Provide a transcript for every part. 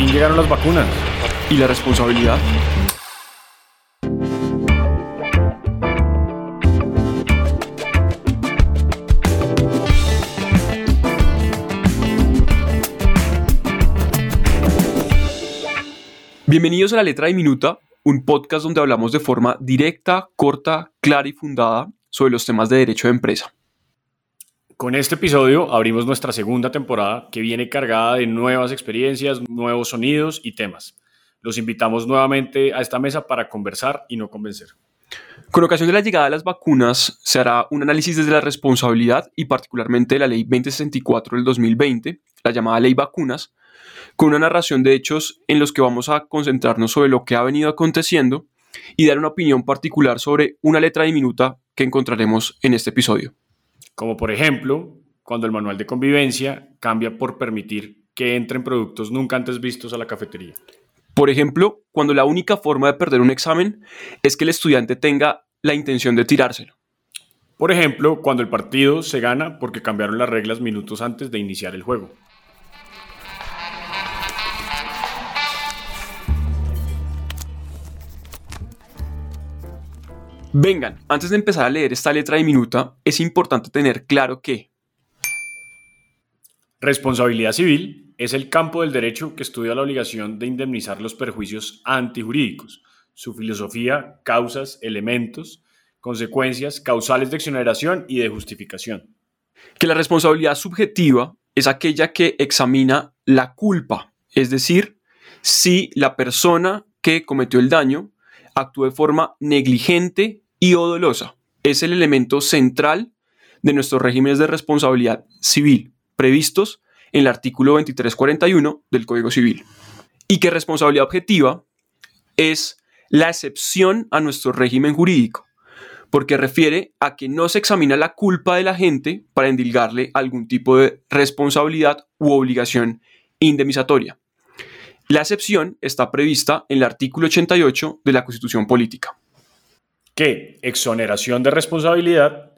Fin llegaron las vacunas. ¿Y la responsabilidad? Bienvenidos a La Letra Diminuta, un podcast donde hablamos de forma directa, corta, clara y fundada sobre los temas de derecho de empresa. Con este episodio abrimos nuestra segunda temporada que viene cargada de nuevas experiencias, nuevos sonidos y temas. Los invitamos nuevamente a esta mesa para conversar y no convencer. Con ocasión de la llegada de las vacunas, se hará un análisis desde la responsabilidad y particularmente de la Ley 2064 del 2020, la llamada Ley Vacunas, con una narración de hechos en los que vamos a concentrarnos sobre lo que ha venido aconteciendo y dar una opinión particular sobre una letra diminuta que encontraremos en este episodio. Como por ejemplo, cuando el manual de convivencia cambia por permitir que entren productos nunca antes vistos a la cafetería. Por ejemplo, cuando la única forma de perder un examen es que el estudiante tenga la intención de tirárselo. Por ejemplo, cuando el partido se gana porque cambiaron las reglas minutos antes de iniciar el juego. Vengan, antes de empezar a leer esta letra diminuta, es importante tener claro que Responsabilidad civil es el campo del derecho que estudia la obligación de indemnizar los perjuicios antijurídicos, su filosofía, causas, elementos, consecuencias, causales de exoneración y de justificación. Que la responsabilidad subjetiva es aquella que examina la culpa, es decir, si la persona que cometió el daño actuó de forma negligente y o dolosa. Es el elemento central de nuestros regímenes de responsabilidad civil previstos en el artículo 2341 del Código Civil. Y que responsabilidad objetiva es la excepción a nuestro régimen jurídico, porque refiere a que no se examina la culpa de la gente para endilgarle algún tipo de responsabilidad u obligación indemnizatoria. La excepción está prevista en el artículo 88 de la Constitución Política. Que exoneración de responsabilidad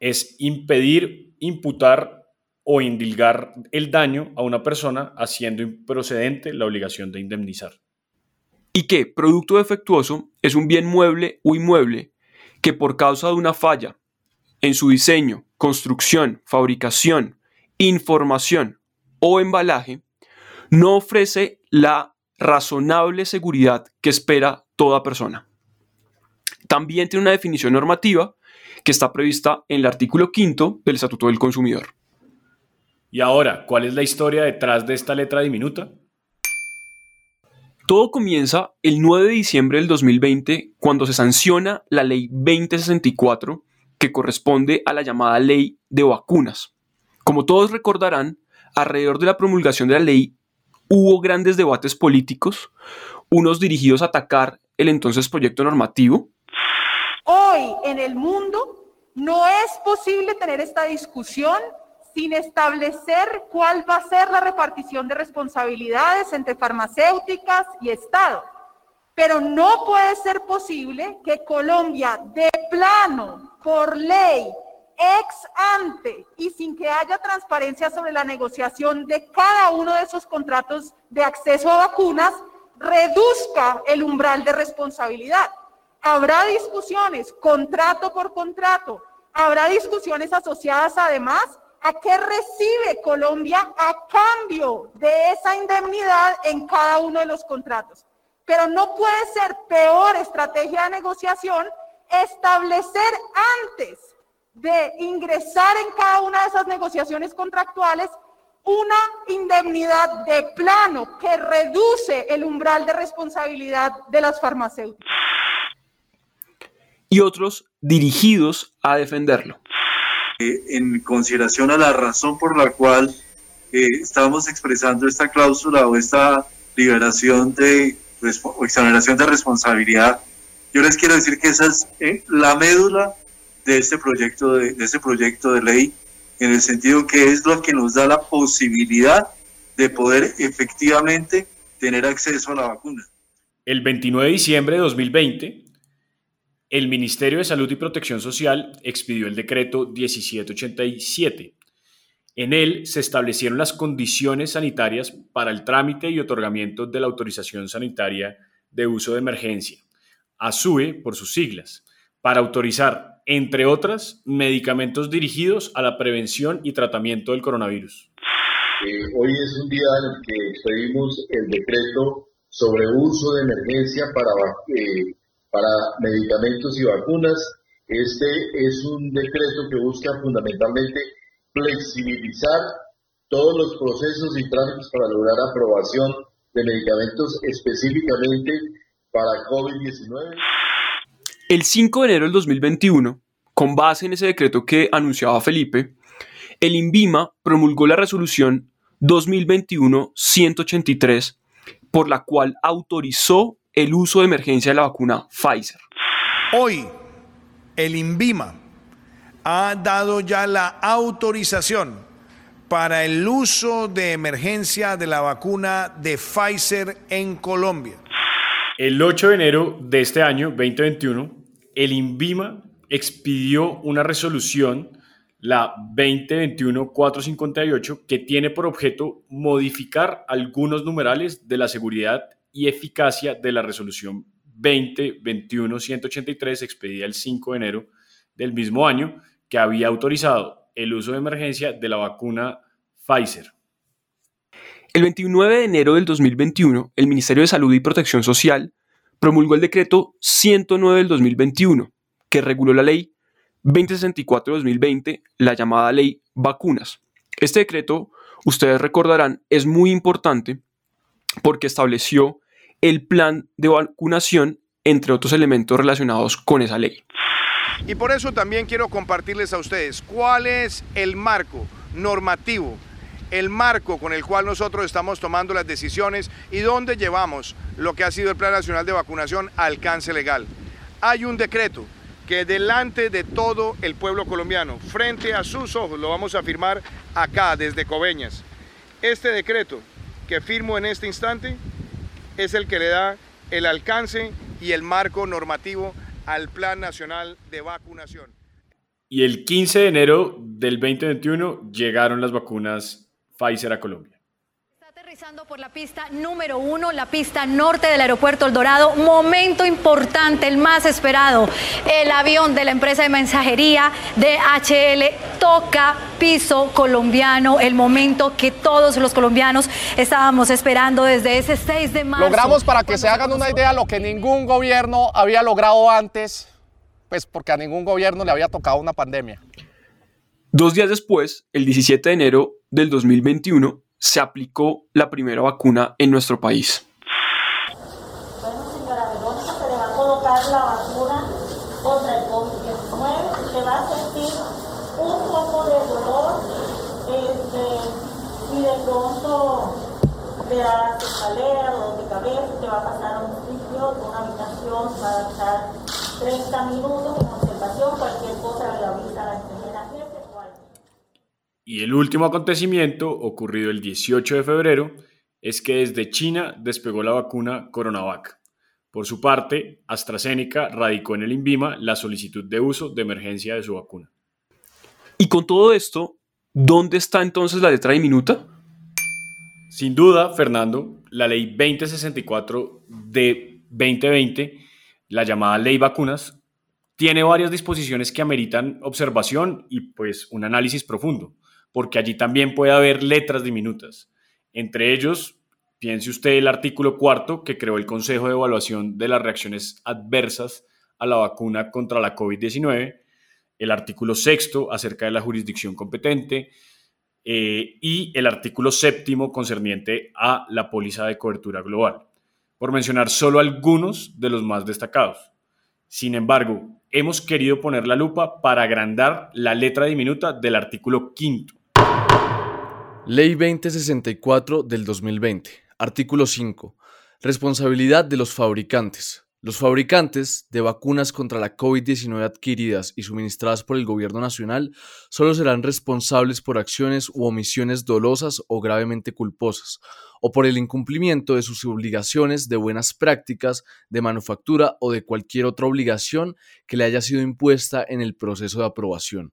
es impedir, imputar o indilgar el daño a una persona haciendo improcedente la obligación de indemnizar. Y que producto defectuoso es un bien mueble o inmueble que por causa de una falla en su diseño, construcción, fabricación, información o embalaje no ofrece la razonable seguridad que espera toda persona. También tiene una definición normativa que está prevista en el artículo quinto del Estatuto del Consumidor. Y ahora, ¿cuál es la historia detrás de esta letra diminuta? Todo comienza el 9 de diciembre del 2020 cuando se sanciona la ley 2064 que corresponde a la llamada ley de vacunas. Como todos recordarán, alrededor de la promulgación de la ley hubo grandes debates políticos, unos dirigidos a atacar el entonces proyecto normativo. Hoy en el mundo no es posible tener esta discusión sin establecer cuál va a ser la repartición de responsabilidades entre farmacéuticas y Estado. Pero no puede ser posible que Colombia de plano, por ley, ex ante y sin que haya transparencia sobre la negociación de cada uno de esos contratos de acceso a vacunas, reduzca el umbral de responsabilidad. Habrá discusiones contrato por contrato, habrá discusiones asociadas además a qué recibe Colombia a cambio de esa indemnidad en cada uno de los contratos. Pero no puede ser peor estrategia de negociación establecer antes de ingresar en cada una de esas negociaciones contractuales una indemnidad de plano que reduce el umbral de responsabilidad de las farmacéuticas. Y otros dirigidos a defenderlo. Eh, en consideración a la razón por la cual eh, estamos expresando esta cláusula o esta liberación de o exoneración de responsabilidad, yo les quiero decir que esa es eh, la médula de este proyecto de, este proyecto de ley, en el sentido que es lo que nos da la posibilidad de poder efectivamente tener acceso a la vacuna. El 29 de diciembre de 2020, el Ministerio de Salud y Protección Social expidió el decreto 1787. En él se establecieron las condiciones sanitarias para el trámite y otorgamiento de la autorización sanitaria de uso de emergencia, ASUE por sus siglas, para autorizar, entre otras, medicamentos dirigidos a la prevención y tratamiento del coronavirus. Eh, hoy es un día en el que expedimos el decreto sobre uso de emergencia para, eh, para medicamentos y vacunas. Este es un decreto que busca fundamentalmente flexibilizar todos los procesos y trámites para lograr aprobación de medicamentos específicamente para COVID-19. El 5 de enero del 2021, con base en ese decreto que anunciaba Felipe, el INVIMA promulgó la resolución 2021-183 por la cual autorizó el uso de emergencia de la vacuna Pfizer. Hoy, el INVIMA ha dado ya la autorización para el uso de emergencia de la vacuna de Pfizer en Colombia. El 8 de enero de este año, 2021, el INVIMA expidió una resolución, la 2021-458, que tiene por objeto modificar algunos numerales de la seguridad y eficacia de la resolución 2021-183 expedida el 5 de enero del mismo año, que había autorizado el uso de emergencia de la vacuna Pfizer. El 29 de enero del 2021, el Ministerio de Salud y Protección Social promulgó el decreto 109 del 2021, que reguló la ley 2064 de 2020, la llamada ley vacunas. Este decreto, ustedes recordarán, es muy importante porque estableció el plan de vacunación, entre otros elementos relacionados con esa ley. Y por eso también quiero compartirles a ustedes cuál es el marco normativo, el marco con el cual nosotros estamos tomando las decisiones y dónde llevamos lo que ha sido el Plan Nacional de Vacunación a alcance legal. Hay un decreto que delante de todo el pueblo colombiano, frente a sus ojos, lo vamos a firmar acá desde Coveñas. Este decreto que firmo en este instante es el que le da el alcance y el marco normativo al Plan Nacional de Vacunación. Y el 15 de enero del 2021 llegaron las vacunas Pfizer a Colombia. Está aterrizando por la pista número uno, la pista norte del aeropuerto El Dorado. Momento importante, el más esperado. El avión de la empresa de mensajería DHL toca piso colombiano. El momento que todos los colombianos estábamos esperando desde ese 6 de marzo. Logramos, para que se hagan una idea, lo que ningún gobierno había logrado antes pues porque a ningún gobierno le había tocado una pandemia. Dos días después, el 17 de enero del 2021, se aplicó la primera vacuna en nuestro país. Bueno, señora Verónica, se le va a colocar la vacuna contra el COVID-19 se va a sentir un poco de dolor este, y de pronto le da cefalea, dolor de cabeza, te va a pasar a un sitio, una habitación, va a estar 30 minutos en observación, cualquier cosa le avisa a la Y el último acontecimiento, ocurrido el 18 de febrero, es que desde China despegó la vacuna Coronavac. Por su parte, AstraZeneca radicó en el INVIMA la solicitud de uso de emergencia de su vacuna. Y con todo esto, ¿dónde está entonces la letra diminuta? Sin duda, Fernando, la ley 2064 de 2020 la llamada ley vacunas, tiene varias disposiciones que ameritan observación y pues un análisis profundo, porque allí también puede haber letras diminutas. Entre ellos, piense usted el artículo cuarto que creó el Consejo de Evaluación de las Reacciones Adversas a la vacuna contra la COVID-19, el artículo sexto acerca de la jurisdicción competente eh, y el artículo séptimo concerniente a la póliza de cobertura global por mencionar solo algunos de los más destacados. Sin embargo, hemos querido poner la lupa para agrandar la letra diminuta del artículo quinto. Ley 2064 del 2020. Artículo 5. Responsabilidad de los fabricantes. Los fabricantes de vacunas contra la COVID-19 adquiridas y suministradas por el Gobierno Nacional solo serán responsables por acciones u omisiones dolosas o gravemente culposas, o por el incumplimiento de sus obligaciones de buenas prácticas de manufactura o de cualquier otra obligación que le haya sido impuesta en el proceso de aprobación.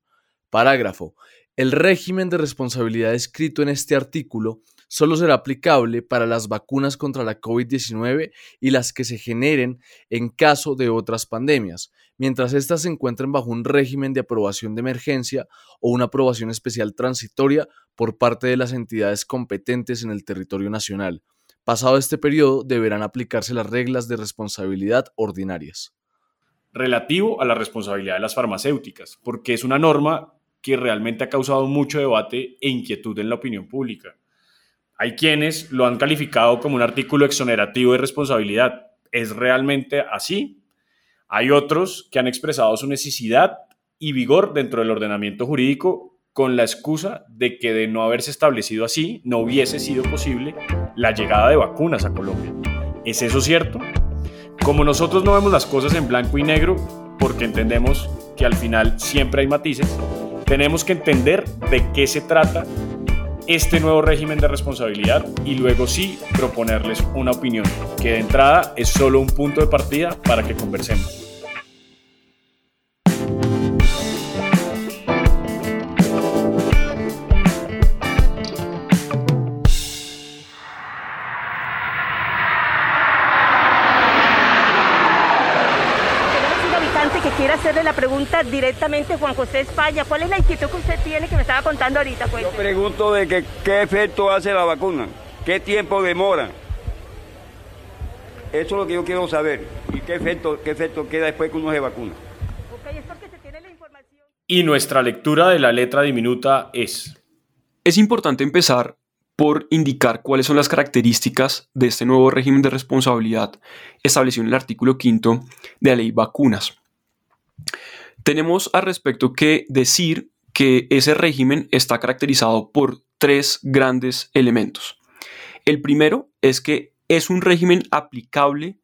Parágrafo. El régimen de responsabilidad escrito en este artículo solo será aplicable para las vacunas contra la COVID-19 y las que se generen en caso de otras pandemias, mientras éstas se encuentren bajo un régimen de aprobación de emergencia o una aprobación especial transitoria por parte de las entidades competentes en el territorio nacional. Pasado este periodo, deberán aplicarse las reglas de responsabilidad ordinarias. Relativo a la responsabilidad de las farmacéuticas, porque es una norma que realmente ha causado mucho debate e inquietud en la opinión pública. Hay quienes lo han calificado como un artículo exonerativo de responsabilidad. ¿Es realmente así? Hay otros que han expresado su necesidad y vigor dentro del ordenamiento jurídico con la excusa de que de no haberse establecido así, no hubiese sido posible la llegada de vacunas a Colombia. ¿Es eso cierto? Como nosotros no vemos las cosas en blanco y negro, porque entendemos que al final siempre hay matices, tenemos que entender de qué se trata este nuevo régimen de responsabilidad y luego sí proponerles una opinión, que de entrada es solo un punto de partida para que conversemos. Hacerle la pregunta directamente Juan José España. ¿Cuál es la inquietud que usted tiene que me estaba contando ahorita? Yo pregunto de que, qué efecto hace la vacuna, qué tiempo demora. Eso es lo que yo quiero saber. ¿Y qué efecto, qué efecto queda después que uno se vacuna? Okay, es porque se tiene la información. Y nuestra lectura de la letra diminuta es... Es importante empezar por indicar cuáles son las características de este nuevo régimen de responsabilidad establecido en el artículo quinto de la ley vacunas. Tenemos al respecto que decir que ese régimen está caracterizado por tres grandes elementos. El primero es que es un régimen aplicable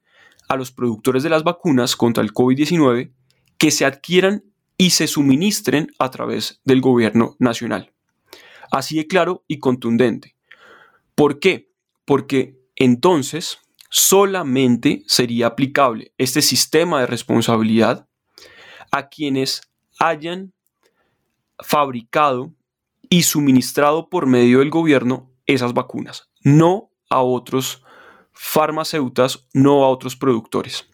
a los productores de las vacunas contra el COVID-19 que se adquieran y se suministren a través del gobierno nacional. Así de claro y contundente. ¿Por qué? Porque entonces solamente sería aplicable este sistema de responsabilidad a quienes hayan fabricado y suministrado por medio del gobierno esas vacunas, no a otros farmacéuticas, no a otros productores.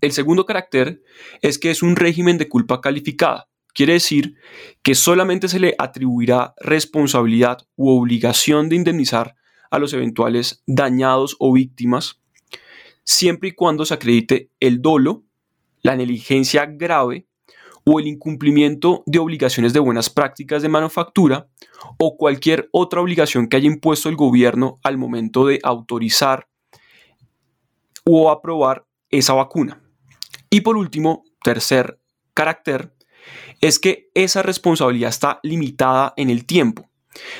El segundo carácter es que es un régimen de culpa calificada. Quiere decir que solamente se le atribuirá responsabilidad u obligación de indemnizar a los eventuales dañados o víctimas, siempre y cuando se acredite el dolo la negligencia grave o el incumplimiento de obligaciones de buenas prácticas de manufactura o cualquier otra obligación que haya impuesto el gobierno al momento de autorizar o aprobar esa vacuna. Y por último, tercer carácter, es que esa responsabilidad está limitada en el tiempo.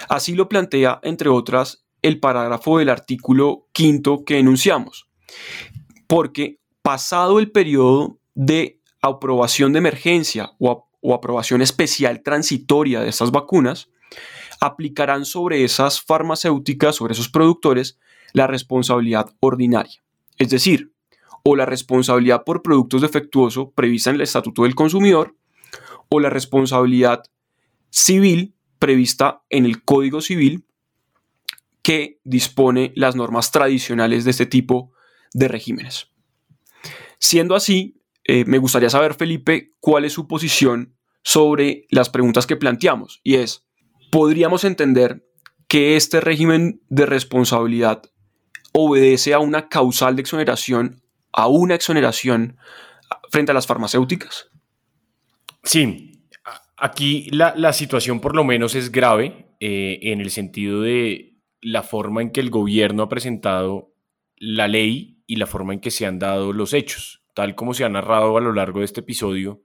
Así lo plantea, entre otras, el parágrafo del artículo quinto que enunciamos. Porque pasado el periodo de aprobación de emergencia o, aprobación especial transitoria de estas vacunas, aplicarán sobre esas farmacéuticas, sobre esos productores, la responsabilidad ordinaria. Es decir, o la responsabilidad por productos defectuosos prevista en el Estatuto del Consumidor, o la responsabilidad civil prevista en el Código Civil que dispone las normas tradicionales de este tipo de regímenes. Siendo así, eh, me gustaría saber, Felipe, cuál es su posición sobre las preguntas que planteamos. Y es, ¿podríamos entender que este régimen de responsabilidad obedece a una causal de exoneración, a una exoneración frente a las farmacéuticas? Sí, aquí la, situación por lo menos es grave eh, en el sentido de la forma en que el gobierno ha presentado la ley y la forma en que se han dado los hechos tal como se ha narrado a lo largo de este episodio,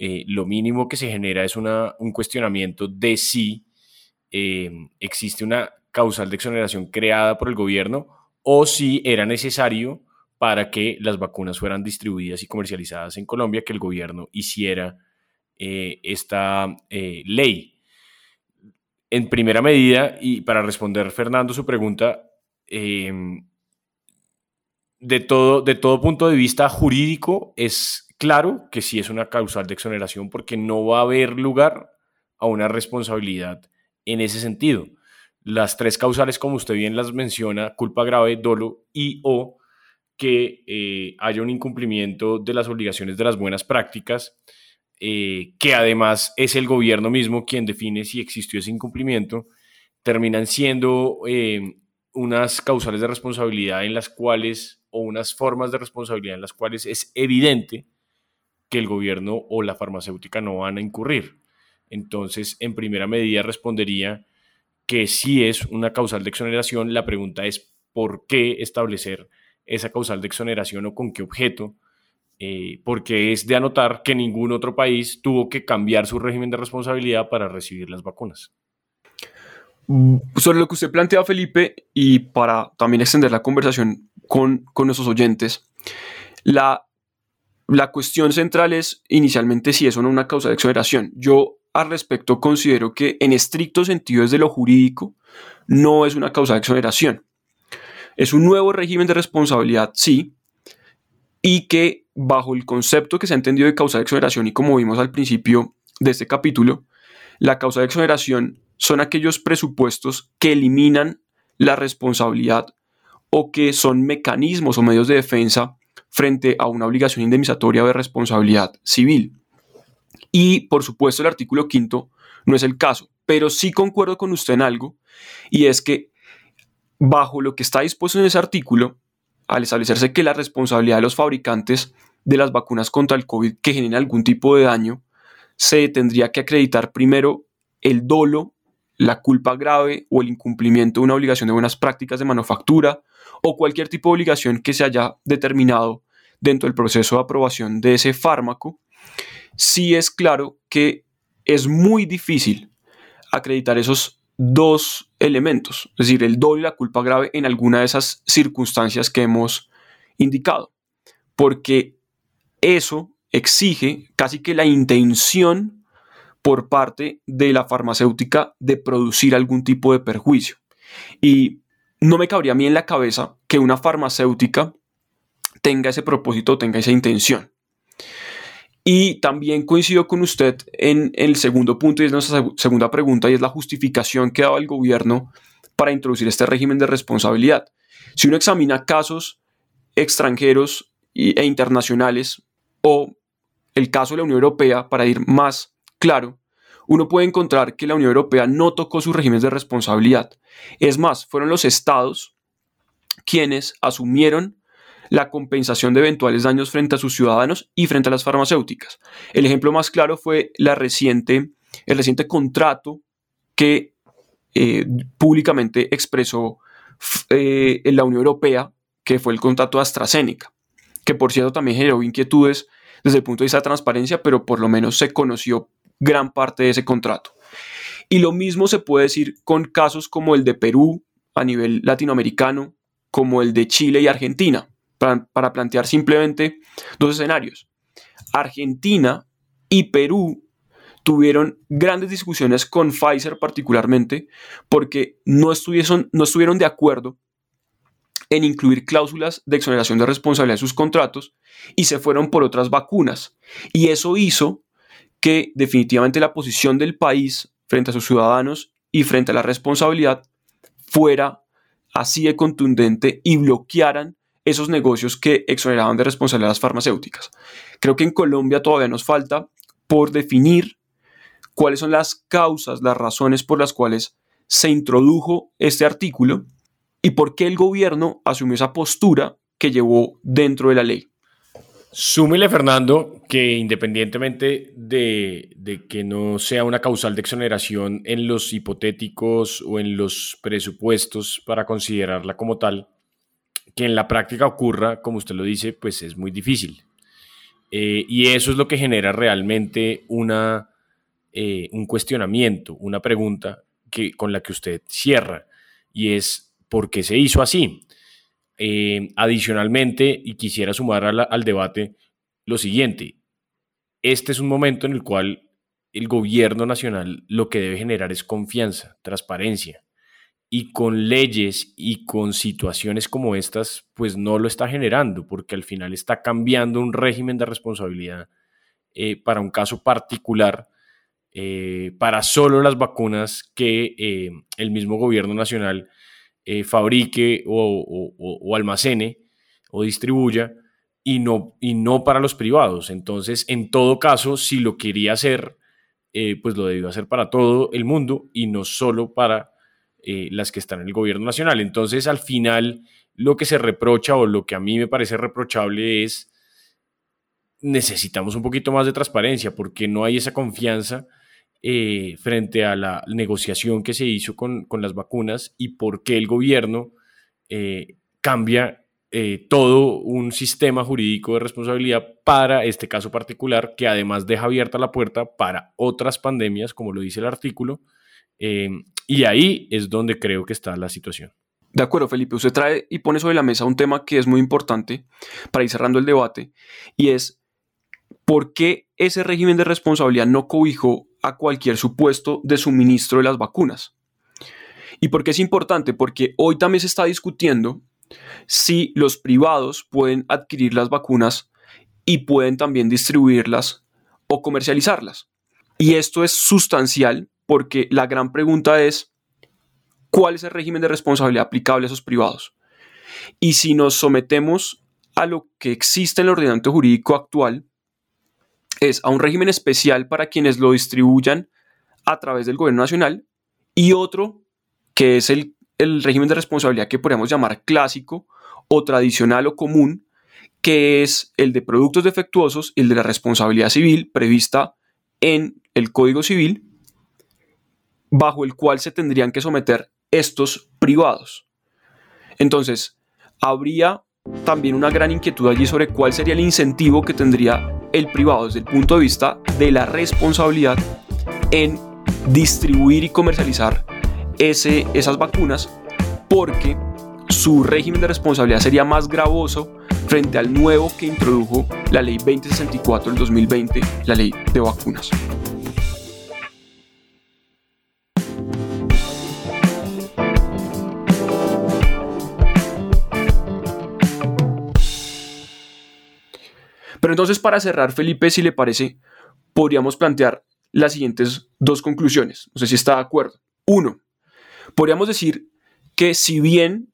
eh, lo mínimo que se genera es un cuestionamiento de si eh, existe una causal de exoneración creada por el gobierno o si era necesario para que las vacunas fueran distribuidas y comercializadas en Colombia que el gobierno hiciera eh, esta ley. En primera medida, y para responder Fernando su pregunta, de todo, de todo punto de vista jurídico, es claro que sí es una causal de exoneración porque no va a haber lugar a una responsabilidad en ese sentido. Las tres causales, como usted bien las menciona, culpa grave, dolo y o que eh, haya un incumplimiento de las obligaciones de las buenas prácticas, eh, que además es el gobierno mismo quien define si existió ese incumplimiento, terminan siendo eh, unas causales de responsabilidad en las cuales, o unas formas de responsabilidad en las cuales es evidente que el gobierno o la farmacéutica no van a incurrir. Entonces, en primera medida respondería que si es una causal de exoneración. La pregunta es por qué establecer esa causal de exoneración o con qué objeto, eh, porque es de anotar que ningún otro país tuvo que cambiar su régimen de responsabilidad para recibir las vacunas. Mm, sobre lo que usted plantea, Felipe, y para también extender la conversación con, con nuestros oyentes, la, la cuestión central es inicialmente si es o no una causa de exoneración. Yo al respecto considero que en estricto sentido desde lo jurídico no es una causa de exoneración. Es un nuevo régimen de responsabilidad, sí, y que bajo el concepto que se ha entendido de causa de exoneración y como vimos al principio de este capítulo, la causa de exoneración son aquellos presupuestos que eliminan la responsabilidad o que son mecanismos o medios de defensa frente a una obligación indemnizatoria de responsabilidad civil. Y por supuesto el artículo quinto no es el caso, pero sí concuerdo con usted en algo y es que bajo lo que está dispuesto en ese artículo, al establecerse que la responsabilidad de los fabricantes de las vacunas contra el COVID que generen algún tipo de daño, se tendría que acreditar primero el dolo, la culpa grave o el incumplimiento de una obligación de buenas prácticas de manufactura o cualquier tipo de obligación que se haya determinado dentro del proceso de aprobación de ese fármaco, sí es claro que es muy difícil acreditar esos dos elementos, es decir, el doble y la culpa grave en alguna de esas circunstancias que hemos indicado, porque eso exige casi que la intención por parte de la farmacéutica de producir algún tipo de perjuicio. Y no me cabría a mí en la cabeza que una farmacéutica tenga ese propósito, tenga esa intención. Y también coincido con usted en, el segundo punto y es nuestra segunda pregunta y es la justificación que daba el gobierno para introducir este régimen de responsabilidad. Si uno examina casos extranjeros e internacionales o el caso de la Unión Europea, para ir más claro, uno puede encontrar que la Unión Europea no tocó sus regímenes de responsabilidad. Es más, fueron los estados quienes asumieron la compensación de eventuales daños frente a sus ciudadanos y frente a las farmacéuticas. El ejemplo más claro fue el reciente contrato que eh, públicamente expresó eh, la Unión Europea, que fue el contrato de AstraZeneca, que por cierto también generó inquietudes desde el punto de vista de transparencia, pero por lo menos se conoció gran parte de ese contrato. Y lo mismo se puede decir con casos como el de Perú a nivel latinoamericano, como el de Chile y Argentina para, plantear simplemente dos escenarios. Argentina y Perú tuvieron grandes discusiones con Pfizer particularmente porque no estuvieron, no estuvieron de acuerdo en incluir cláusulas de exoneración de responsabilidad en sus contratos y se fueron por otras vacunas. Y eso hizo que definitivamente la posición del país frente a sus ciudadanos y frente a la responsabilidad fuera así de contundente y bloquearan esos negocios que exoneraban de responsabilidades farmacéuticas. Creo que en Colombia todavía nos falta por definir cuáles son las causas, las razones por las cuales se introdujo este artículo y por qué el gobierno asumió esa postura que llevó dentro de la ley. Súmele, Fernando, que independientemente de, que no sea una causal de exoneración en los hipotéticos o en los presupuestos para considerarla como tal, que en la práctica ocurra, como usted lo dice, pues es muy difícil. Eh, y eso es lo que genera realmente una, eh, un cuestionamiento, una pregunta que, con la que usted cierra, y es ¿por qué se hizo así? Eh, adicionalmente, y quisiera sumar al debate lo siguiente, este es un momento en el cual el gobierno nacional lo que debe generar es confianza, transparencia, y con leyes y con situaciones como estas, pues no lo está generando, porque al final está cambiando un régimen de responsabilidad eh, para un caso particular eh, para solo las vacunas que el mismo gobierno nacional eh, fabrique o, almacene o distribuya y no, y no para los privados. Entonces, en todo caso, si lo quería hacer, pues lo debió hacer para todo el mundo y no solo para las que están en el gobierno nacional. Entonces, al final, lo que se reprocha o lo que a mí me parece reprochable es necesitamos un poquito más de transparencia porque no hay esa confianza eh, frente a la negociación que se hizo con, las vacunas y por qué el gobierno eh, cambia eh, todo un sistema jurídico de responsabilidad para este caso particular, que además deja abierta la puerta para otras pandemias, como lo dice el artículo, y ahí es donde creo que está la situación. De acuerdo, Felipe, usted trae y pone sobre la mesa un tema que es muy importante para ir cerrando el debate, y es por qué ese régimen de responsabilidad no cobijó a cualquier supuesto de suministro de las vacunas. ¿Y por qué es importante? Porque hoy también se está discutiendo si los privados pueden adquirir las vacunas y pueden también distribuirlas o comercializarlas. Y esto es sustancial porque la gran pregunta es, ¿cuál es el régimen de responsabilidad aplicable a esos privados? Y si nos sometemos a lo que existe en el ordenamiento jurídico actual, es a un régimen especial para quienes lo distribuyan a través del gobierno nacional y otro que es el, régimen de responsabilidad que podríamos llamar clásico o tradicional o común, que es el de productos defectuosos y el de la responsabilidad civil prevista en el Código Civil, bajo el cual se tendrían que someter estos privados. Entonces, habría también una gran inquietud allí sobre cuál sería el incentivo que tendría el privado desde el punto de vista de la responsabilidad en distribuir y comercializar ese, esas vacunas porque su régimen de responsabilidad sería más gravoso frente al nuevo que introdujo la ley 2064 del 2020, la ley de vacunas. Pero entonces para cerrar, Felipe, si le parece, podríamos plantear las siguientes dos conclusiones. No sé si está de acuerdo. Uno, podríamos decir que si bien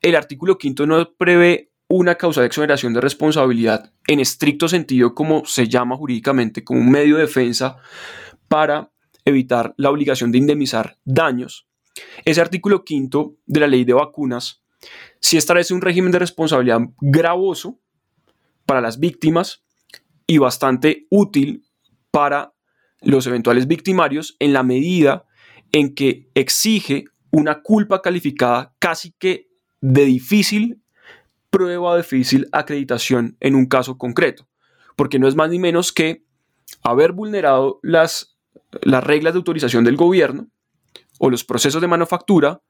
el artículo quinto no prevé una causa de exoneración de responsabilidad en estricto sentido, como se llama jurídicamente, como un medio de defensa para evitar la obligación de indemnizar daños, ese artículo quinto de la ley de vacunas sí establece un régimen de responsabilidad gravoso para las víctimas y bastante útil para los eventuales victimarios en la medida en que exige una culpa calificada casi que de difícil prueba, difícil acreditación en un caso concreto, porque no es más ni menos que haber vulnerado las, las reglas de autorización del gobierno o los procesos de manufactura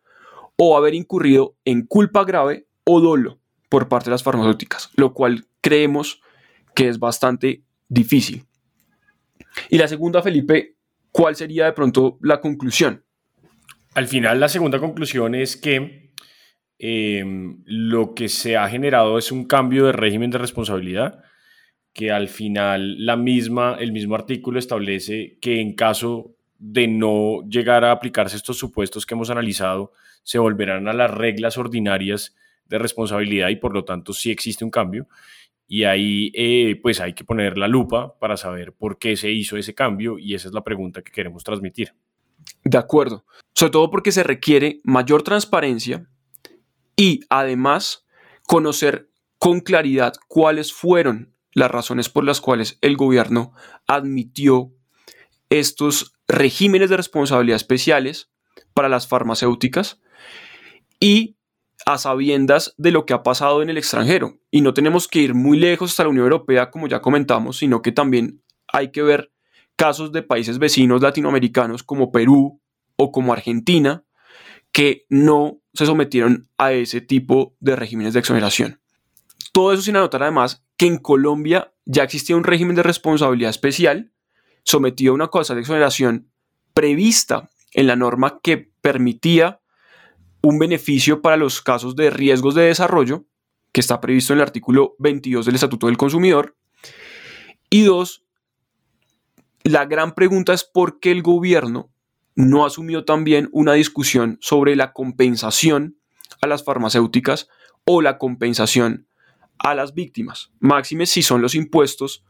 o haber incurrido en culpa grave o dolo por parte de las farmacéuticas, lo cual creemos que es bastante difícil. Y la segunda, Felipe, ¿cuál sería de pronto la conclusión? Al final, la segunda conclusión es que em, lo que se ha generado es un cambio de régimen de responsabilidad, que al final la misma, el mismo artículo establece que en caso de no llegar a aplicarse estos supuestos que hemos analizado, se volverán a las reglas ordinarias de responsabilidad y por lo tanto sí existe un cambio y ahí eh, pues hay que poner la lupa para saber por qué se hizo ese cambio y esa es la pregunta que queremos transmitir. De acuerdo, sobre todo porque se requiere mayor transparencia y además conocer con claridad cuáles fueron las razones por las cuales el gobierno admitió estos regímenes de responsabilidad especiales para las farmacéuticas y a sabiendas de lo que ha pasado en el extranjero. Y no tenemos que ir muy lejos hasta la Unión Europea, como ya comentamos, sino que también hay que ver casos de países vecinos latinoamericanos como Perú o como Argentina, que no se sometieron a ese tipo de regímenes de exoneración. Todo eso sin anotar además que en Colombia ya existía un régimen de responsabilidad especial sometido a una cosa de exoneración prevista en la norma que permitía un beneficio para los casos de riesgos de desarrollo, que está previsto en el artículo 22 del Estatuto del Consumidor, y dos, la gran pregunta es por qué el gobierno no asumió también una discusión sobre la compensación a las farmacéuticas o la compensación a las víctimas. Máxime si son los impuestos,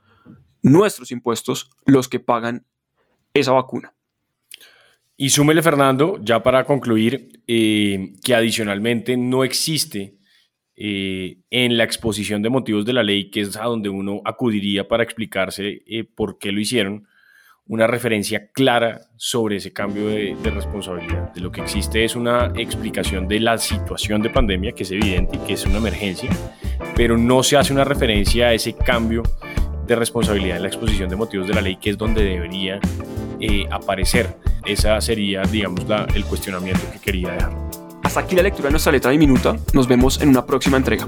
nuestros impuestos, los que pagan esa vacuna. Y súmele, Fernando, ya para concluir, eh, que adicionalmente no existe eh, en la exposición de motivos de la ley, que es a donde uno acudiría para explicarse eh, por qué lo hicieron, una referencia clara sobre ese cambio de, de, responsabilidad. De lo que existe es una explicación de la situación de pandemia, que es evidente y que es una emergencia, pero no se hace una referencia a ese cambio de responsabilidad en la exposición de motivos de la ley, que es donde debería eh, aparecer. Esa sería, digamos, la, el cuestionamiento que quería dejar. Hasta aquí la lectura de nuestra letra diminuta. Nos vemos en una próxima entrega.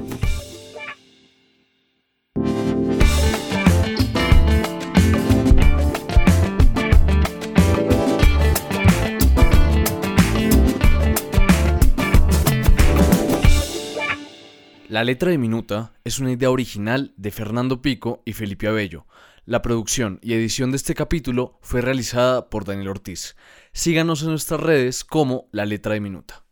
La letra diminuta es una idea original de Fernando Pico y Felipe Abello. La producción y edición de este capítulo fue realizada por Daniel Ortiz. Síganos en nuestras redes como La letra diminuta.